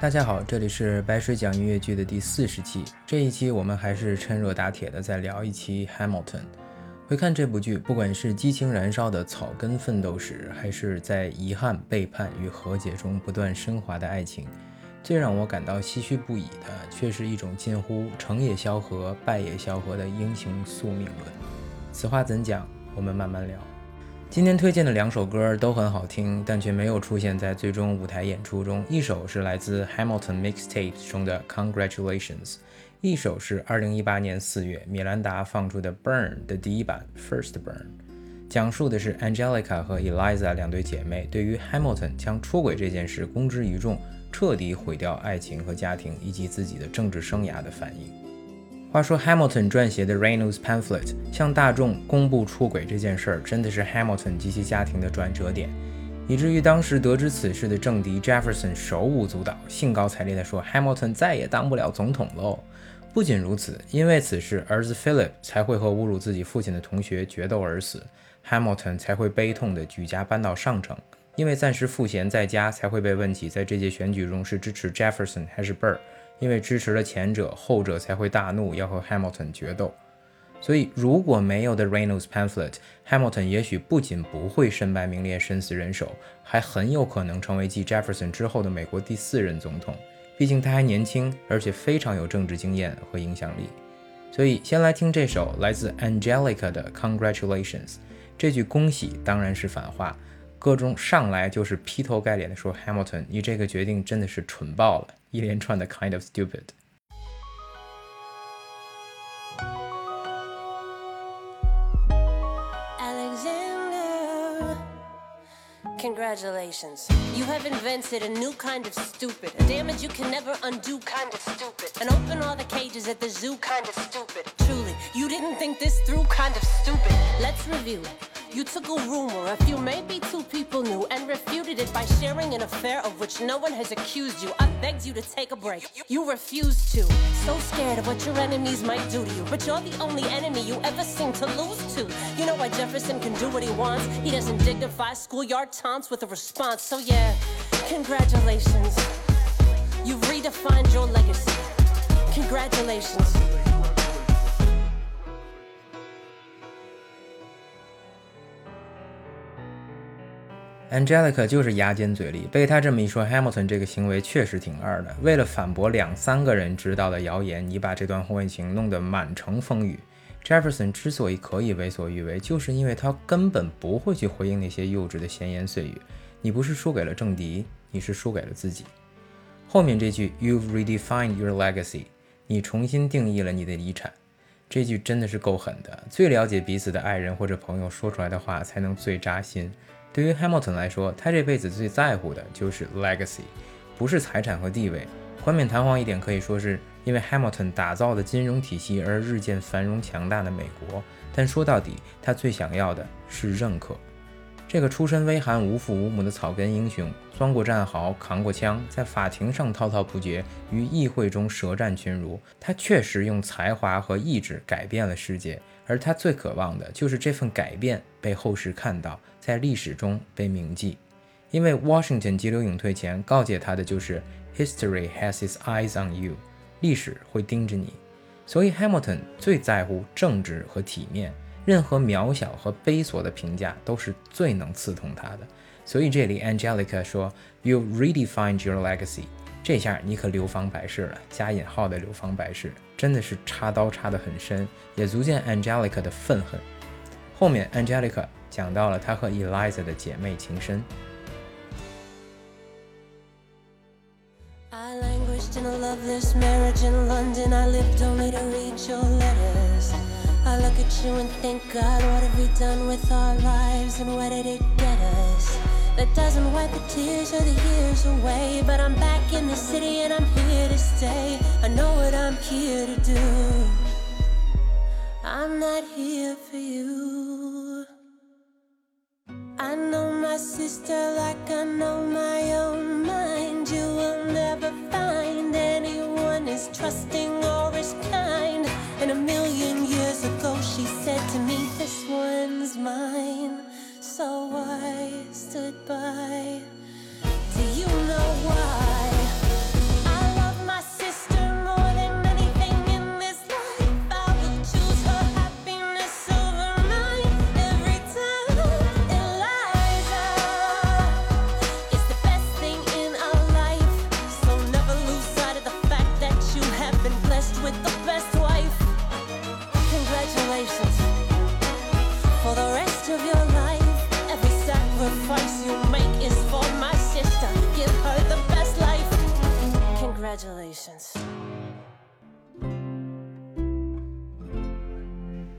大家好，这里是白水讲音乐剧的第四十期。这一期我们还是趁热打铁的再聊一期《Hamilton》。回看这部剧，不管是激情燃烧的草根奋斗史，还是在遗憾、背叛与和解中不断升华的爱情，最让我感到唏嘘不已的，却是一种近乎成也萧何，败也萧何的英雄宿命论。此话怎讲？我们慢慢聊。今天推荐的两首歌都很好听，但却没有出现在最终舞台演出中。一首是来自 Hamilton Mixtape 中的 Congratulations，一首是2018年4月米兰达放出的 Burn 的第一版 First Burn，讲述的是 Angelica 和 Eliza 两对姐妹对于 Hamilton 将出轨这件事公之于众，彻底毁掉爱情和家庭以及自己的政治生涯的反应。话说，Hamilton 撰写的 Reynolds Pamphlet 向大众公布出轨这件事儿，真的是 Hamilton 及其家庭的转折点，以至于当时得知此事的政敌 Jefferson 手舞足蹈，兴高采烈地说：“Hamilton 再也当不了总统喽！”不仅如此，因为此事，儿子 Philip 才会和侮辱自己父亲的同学决斗而死，Hamilton 才会悲痛地举家搬到上城，因为暂时赋闲在家，才会被问起在这届选举中是支持 Jefferson 还是 Burr。因为支持了前者，后者才会大怒，要和 Hamilton 决斗。所以，如果没有 The Reynolds Pamphlet，Hamilton 也许不仅不会身败名裂、身死人手，还很有可能成为继 Jefferson 之后的美国第四任总统。毕竟他还年轻，而且非常有政治经验和影响力。所以，先来听这首来自 Angelica 的 Congratulations。这句恭喜当然是反话，歌中上来就是劈头盖脸的说 Hamilton，你这个决定真的是蠢爆了。一连串的 kind of stupid。 Alexander. Congratulations. You have invented a new kind of stupid. A damage you can never undo kind of stupid. And open all the cages at the zoo kind of stupid. Truly, you didn't think this through kind of stupid. Let's review. You took a rumor a few, maybe two people knew, and refuted it by sharing an affair of which no one has accused you. I begged you to take a break. You refused to. So scared of what your enemies might do to you. But you're the only enemy you ever seem to lose to. You know why Jefferson can do what he wants? He doesn't dignify schoolyard taunts with a response. So, yeah, congratulations. You've redefined your legacy. Congratulations. Angelica 就是牙尖嘴利，被他这么一说，Hamilton 这个行为确实挺二的。为了反驳两三个人知道的谣言，你把这段婚外情弄得满城风雨。Jefferson 之所以可以为所欲为，就是因为他根本不会去回应那些幼稚的闲言碎语。你不是输给了政敌，你是输给了自己。后面这句 "You've redefined your legacy"，你重新定义了你的遗产。这句真的是够狠的。最了解彼此的爱人或者朋友说出来的话，才能最扎心。对于 Hamilton 来说，他这辈子最在乎的就是 legacy，不是财产和地位。冠冕堂皇一点，可以说是因为 Hamilton 打造的金融体系而日渐繁荣强大的美国。但说到底，他最想要的是认可。这个出身微寒、无父无母的草根英雄，钻过战壕，扛过枪，在法庭上滔滔不绝，于议会中舌战群儒。他确实用才华和意志改变了世界，而他最渴望的就是这份改变被后世看到，在历史中被铭记。因为 Washington 急流勇退前告诫他的就是：“History has its eyes on you”，历史会盯着你。所以 Hamilton 最在乎正直和体面。任何渺小和卑琐的评价都是最能刺痛他的，所以这里 Angelica 说 "You redefined your legacy"，这下你可流芳百世了，加引号的流芳百世，真的是插刀插得很深，也足见 Angelica 的愤恨。后面 Angelica 讲到了她和 Eliza 的姐妹情深。You and think, God, what have we done with our lives and where did it get us? That doesn't wipe the tears or the years away. But I'm back in the city and I'm here to stay. I know what I'm here to do. I'm not here for you. I know my sister like I know my own mind. You will never find anyone as trusting or is kind. She said to me, This one's mine. So I stood by.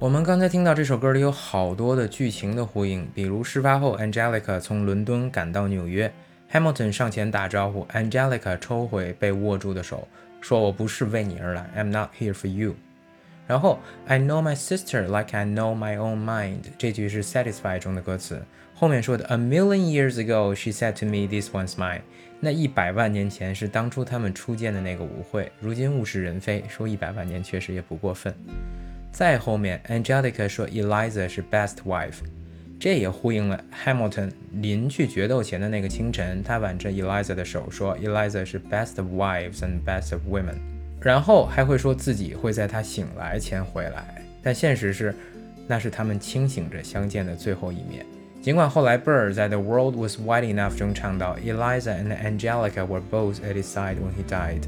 我们刚才听到这首歌里有好多的剧情的呼应，比如事发后，Angelica 从伦敦赶到纽约，Hamilton 上前打招呼，Angelica 抽回被握住的手，说：“我不是为你而来，I'm not here for you。”然后 I know my sister like I know my own mind，这句是 Satisfy 中的歌词，后面说的 A million years ago she said to me this one's mine，那一百万年前是当初他们初见的那个舞会，如今物是人非，说一百万年确实也不过分。再后面，Angelica 说 Eliza 是 best wife，这也呼应了 Hamilton 临去决斗前的那个清晨，他挽着 Eliza 的手说 Eliza 是 best of wives and best of women，然后还会说自己会在他醒来前回来，但现实是，那是他们清醒着相见的最后一面。尽管后来 Burr 在 The World Was Wide Enough 中唱到 Eliza and Angelica were both at his side when he died。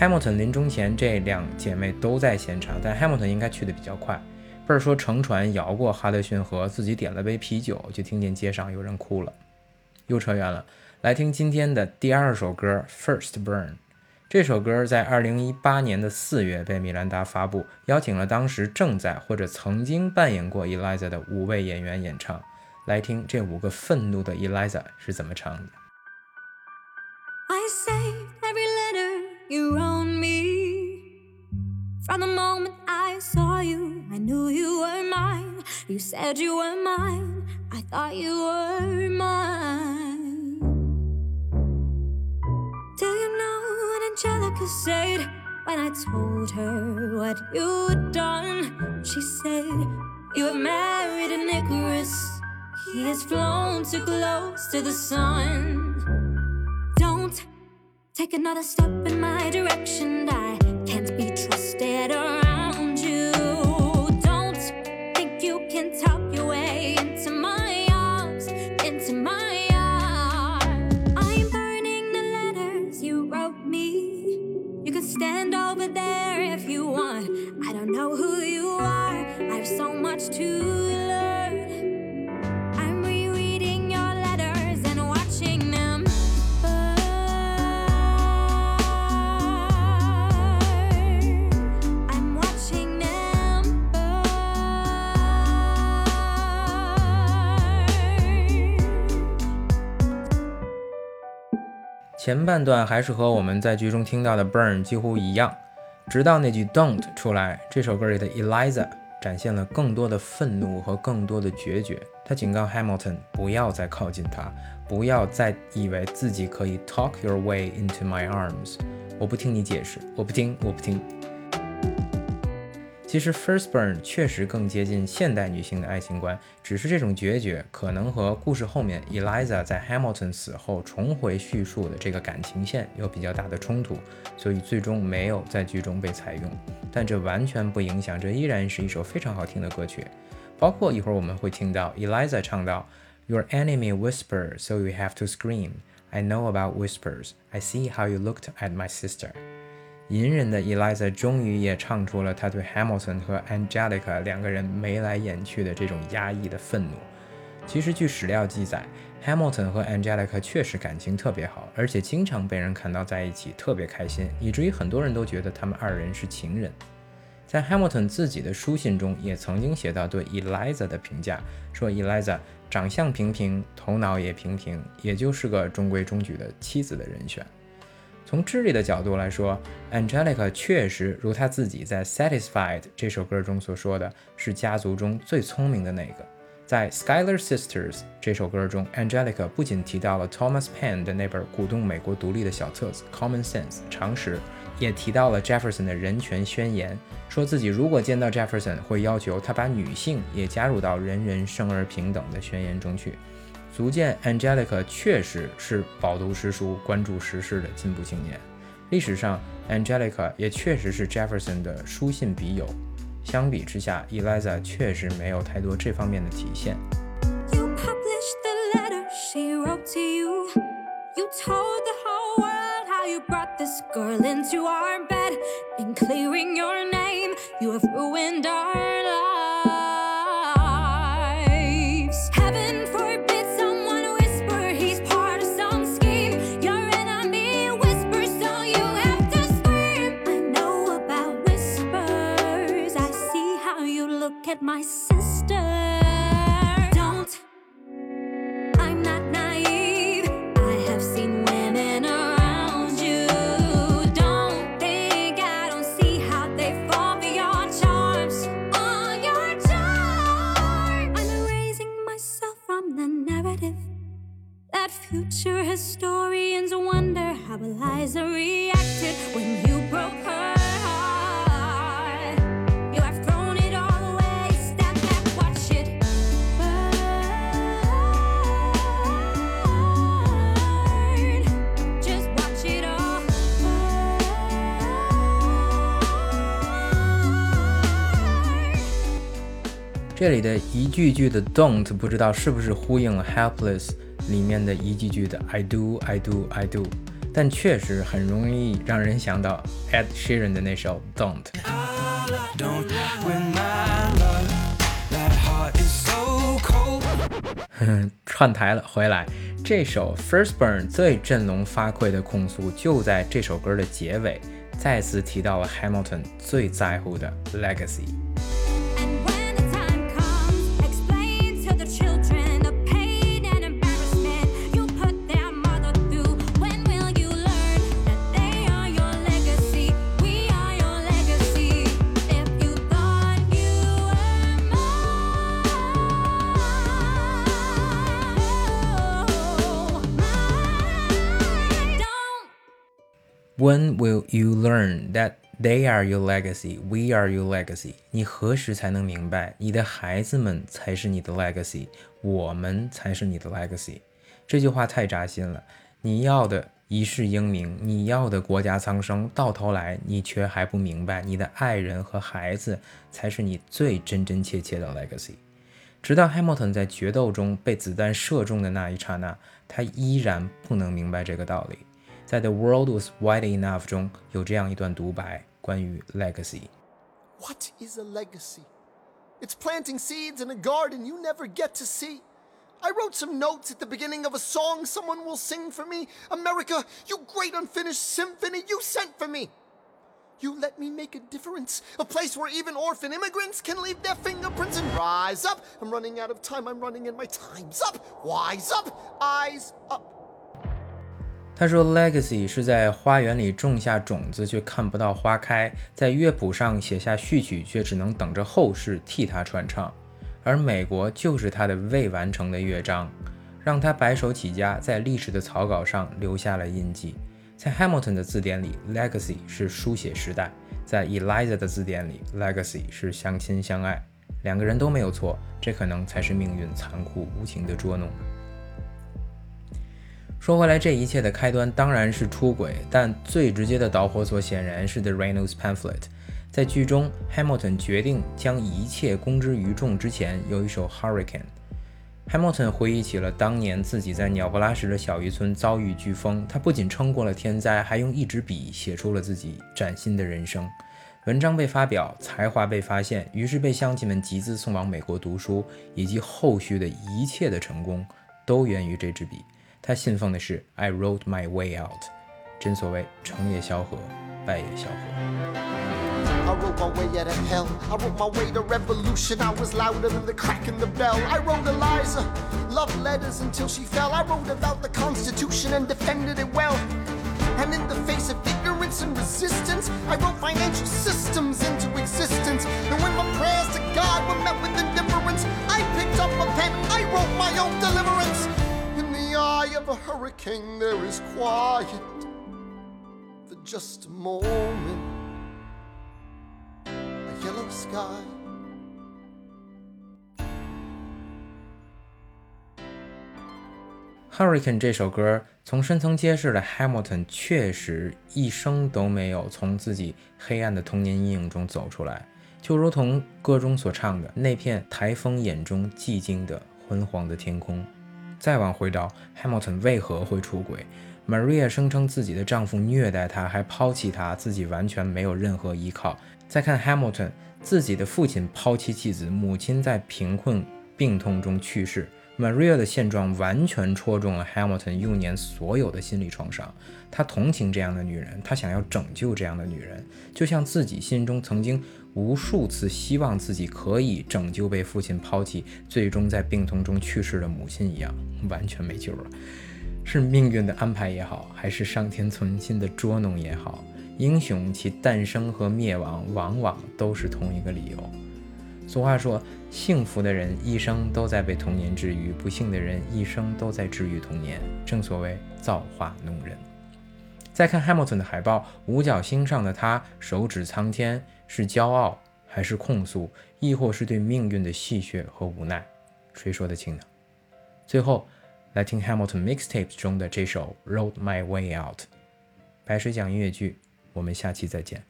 Hamilton 临终前，这两姐妹都在现场，但 Hamilton 应该去的比较快。贝尔说乘船摇过哈德逊河，自己点了杯啤酒，就听见街上有人哭了。又扯远了，来听今天的第二首歌《First Burn》。这首歌在2018年的四月被米兰达发布，邀请了当时正在或者曾经扮演过 Eliza 的五位演员演唱。来听这五个愤怒的 Eliza 是怎么唱的。 I saved every letter you wrote me. From the moment I saw you, I knew you were mine. You said you were mine. I thought you were mine. Do you know what Angelica said when I told her what you'd done? She said, You have married an Icarus. He has flown too close to the sun. Don't take another step in my direction. I can't be trusted around you. Don't think you can talk your way into my arms, into my arms. I'm burning the letters you wrote me. You can stand over there if you want. I don't know who you are. I have so much to learn. 前半段还是和我们在剧中听到的 Burn 几乎一样，直到那句 Don't 出来，这首歌里的 Eliza 展现了更多的愤怒和更多的决绝。他警告 Hamilton 不要再靠近他，不要再以为自己可以 talk your way into my arms。我不听你解释，我不听，我不听。其实 First Burn 确实更接近现代女性的爱情观，只是这种决绝可能和故事后面 Eliza 在 Hamilton 死后重回叙述的这个感情线有比较大的冲突，所以最终没有在剧中被采用。但这完全不影响，这依然是一首非常好听的歌曲。包括一会儿我们会听到 Eliza 唱到 Your enemy whisper, so you have to scream. I know about whispers. I see how you looked at my sister. 隐忍的 Eliza 终于也唱出了她对 Hamilton 和 Angelica 两个人眉来眼去的这种压抑的愤怒。其实据史料记载，Hamilton 和 Angelica 确实感情特别好，而且经常被人看到在一起，特别开心，以至于很多人都觉得他们二人是情人。在 Hamilton 自己的书信中也曾经写到对 Eliza 的评价，说 Eliza 长相平平，头脑也平平，也就是个中规中矩的妻子的人选。从智力的角度来说，Angelica 确实如她自己在《Satisfied》这首歌中所说的，是家族中最聪明的那个。在《Schuyler Sisters》这首歌中，Angelica 不仅提到了 Thomas Paine 的那本鼓动美国独立的小册子《Common Sense》常识，也提到了 Jefferson 的人权宣言，说自己如果见到 Jefferson，会要求他把女性也加入到人人生而平等的宣言中去。足见 Angelica 确实是饱读诗书、关注时事的进步青年。历史上，Angelica 也确实是 Jefferson 的书信笔友。相比之下，Eliza 确实没有太多这方面的体现。You 这里的一句句的 don't 不知道是不是呼应了 Helpless 里面的一句句的 I do I do I do，但确实很容易让人想到 Ed Sheeran 的那首 Don't。So cold. 串台了，回来。这首 First Burn 最振聋发聩的控诉就在这首歌的结尾，再次提到了 Hamilton 最在乎的 legacy。When will you learn that they are your legacy? We are your legacy. 你何时才能明白，你的孩子们才是你的 legacy，我们才是你的 legacy？这句话太扎心了。你要的一世英名，你要的国家苍生，到头来你却还不明白，你的爱人和孩子才是你最真真切切的 legacy。直到 Hamilton 在决斗中被子弹射中的那一刹那，他依然不能明白这个道理。在《The World Was Wide Enough》中有这样一段独白，关于 legacy。 What is a legacy? It's planting seeds in a garden you never get to see. I wrote some notes at the beginning of a song someone will sing for me. America, you great unfinished symphony you sent for me. You let me make a difference, a place where even orphan immigrants can leave their fingerprints and rise up. I'm running out of time, I'm running and my time's up. Wise up, eyes up. 他说：“legacy 是在花园里种下种子却看不到花开，在乐谱上写下序曲却只能等着后世替他传唱，而美国就是他的未完成的乐章，让他白手起家，在历史的草稿上留下了印记。在 Hamilton 的字典里，legacy 是书写时代；在 Eliza 的字典里，legacy 是相亲相爱。两个人都没有错，这可能才是命运残酷无情的捉弄。”说回来，这一切的开端当然是出轨，但最直接的导火索显然是 The Reynolds Pamphlet。在剧中，Hamilton 决定将一切公之于众之前，有一首 Hurricane。Hamilton 回忆起了当年自己在鸟不拉屎的小渔村遭遇飓风，他不仅撑过了天灾，还用一支笔写出了自己崭新的人生。文章被发表，才华被发现，于是被乡亲们集资送往美国读书，以及后续的一切的成功，都源于这支笔。他信奉的是 "I wrote my way out"，真所谓成也萧何，败也萧何。 I wrote my way out of hell. I wrote my way to revolution. I was louder than the crack in the bell. I wrote Eliza love letters until she fell. I wrote about the Constitution and defended it well. And in the face of ignorance and resistance, I wrote financial systems into existence. And when my prayers to God were met with indifference, I picked up a pen. I wrote my own deliverance. Eye of a hurricane, there is quiet. The just a moment. A yellow sky. Hurricane 这首歌从深层揭示了 Hamilton 确实一生都没有从自己黑暗的童年阴影中走出来，就如同歌中所唱的那片台风眼中寂静的昏黄的天空。再往回到 Hamilton 为何会出轨，Maria 声称自己的丈夫虐待她，还抛弃她，自己完全没有任何依靠。再看 Hamilton，自己的父亲抛弃妻子，母亲在贫困病痛中去世。Maria 的现状完全戳中了 Hamilton 幼年所有的心理创伤。他同情这样的女人，他想要拯救这样的女人，就像自己心中曾经无数次希望自己可以拯救被父亲抛弃、最终在病痛中去世的母亲一样，完全没救了。是命运的安排也好，还是上天存心的捉弄也好，英雄其诞生和灭亡往往都是同一个理由。俗话说，幸福的人一生都在被童年治愈，不幸的人一生都在治愈童年。正所谓造化弄人。再看 Hamilton 的海报，五角星上的他手指苍天，是骄傲还是控诉，亦或是对命运的戏谑和无奈？谁说得清呢？最后，来听 Hamilton Mixtape 中的这首《Road My Way Out》。白水讲音乐剧，我们下期再见。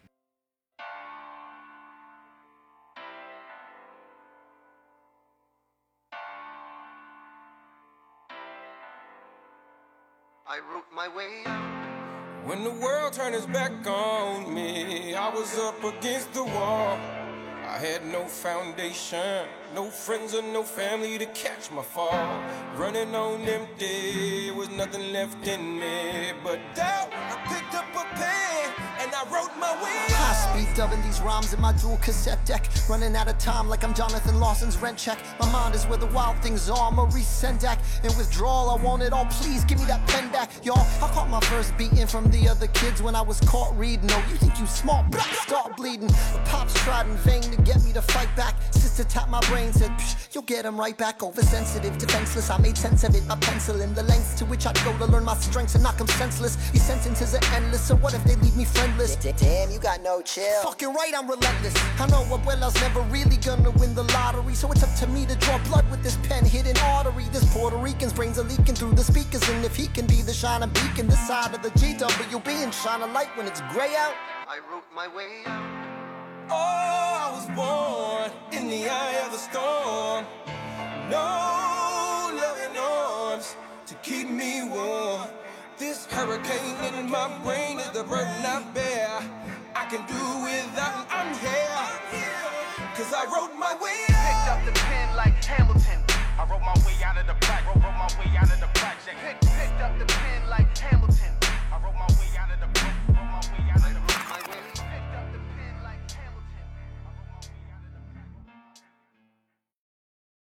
I root my way out. When the world turned its back on me, I was up against the wall. I had no foundation, no friends or no family to catch my fall. Running on empty, was nothing left in me but doubt. Dubbing these rhymes in my dual cassette deck. Running out of time like I'm Jonathan Lawson's rent check. My mind is where the wild things are. Maurice Sendak. In withdrawal, I want it all. Please give me that pen back. Y'all, I caught my first beating from the other kids when I was caught reading. Oh, you think you smart? Blah, Start bleeding. But pops tried in vain to get me to fight back. Sister tapped my brain, said, you'll get him right back. Oversensitive, defenseless. I made sense of it. My pencil in the lengths to which I'd go to learn my strengths and knock 'em senseless. These sentences are endless. So what if they leave me friendless? Damn, you got no chill. Fucking right, I'm relentless. I know Abuela's never really gonna win the lottery, so it's up to me to draw blood with this pen hidden artery. This Puerto Rican's brains are leaking through the speakers, and if he can be the shining beacon this side of the GWB and shine a light when it's gray out, I wrote my way out. Oh, I was born in the eye of the storm. No loving arms to keep me warm. This hurricane in my brain is the burden I bear can do without I'm here. Cause I wrote my way out. Picked up the pen like Hamilton. I wrote my way out of the black. Wrote, wrote my way out of the project. Pick, picked up the pen.